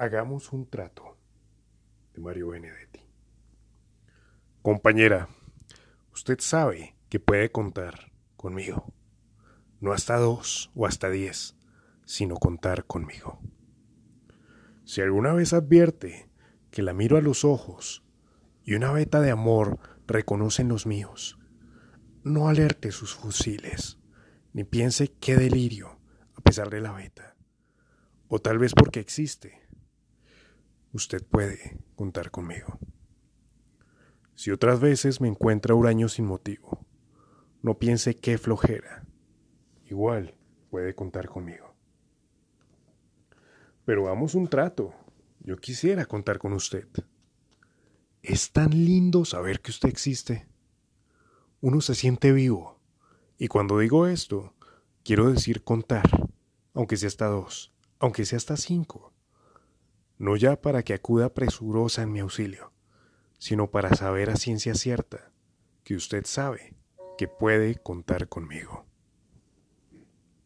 Hagamos un trato de Mario Benedetti. Compañera, usted sabe que puede contar conmigo. No hasta dos o hasta diez, sino contar conmigo. Si alguna vez advierte que la miro a los ojos y una veta de amor reconocen los míos, no alerte sus fusiles, ni piense qué delirio, a pesar de la veta. O tal vez porque existe, usted puede contar conmigo. Si otras veces me encuentra huraño sin motivo, no piense qué flojera. Igual puede contar conmigo. Pero hagamos un trato. Yo quisiera contar con usted. Es tan lindo saber que usted existe. Uno se siente vivo. Y cuando digo esto, quiero decir contar, aunque sea hasta dos, aunque sea hasta cinco no ya para que acuda presurosa en mi auxilio, sino para saber a ciencia cierta que usted sabe que puede contar conmigo.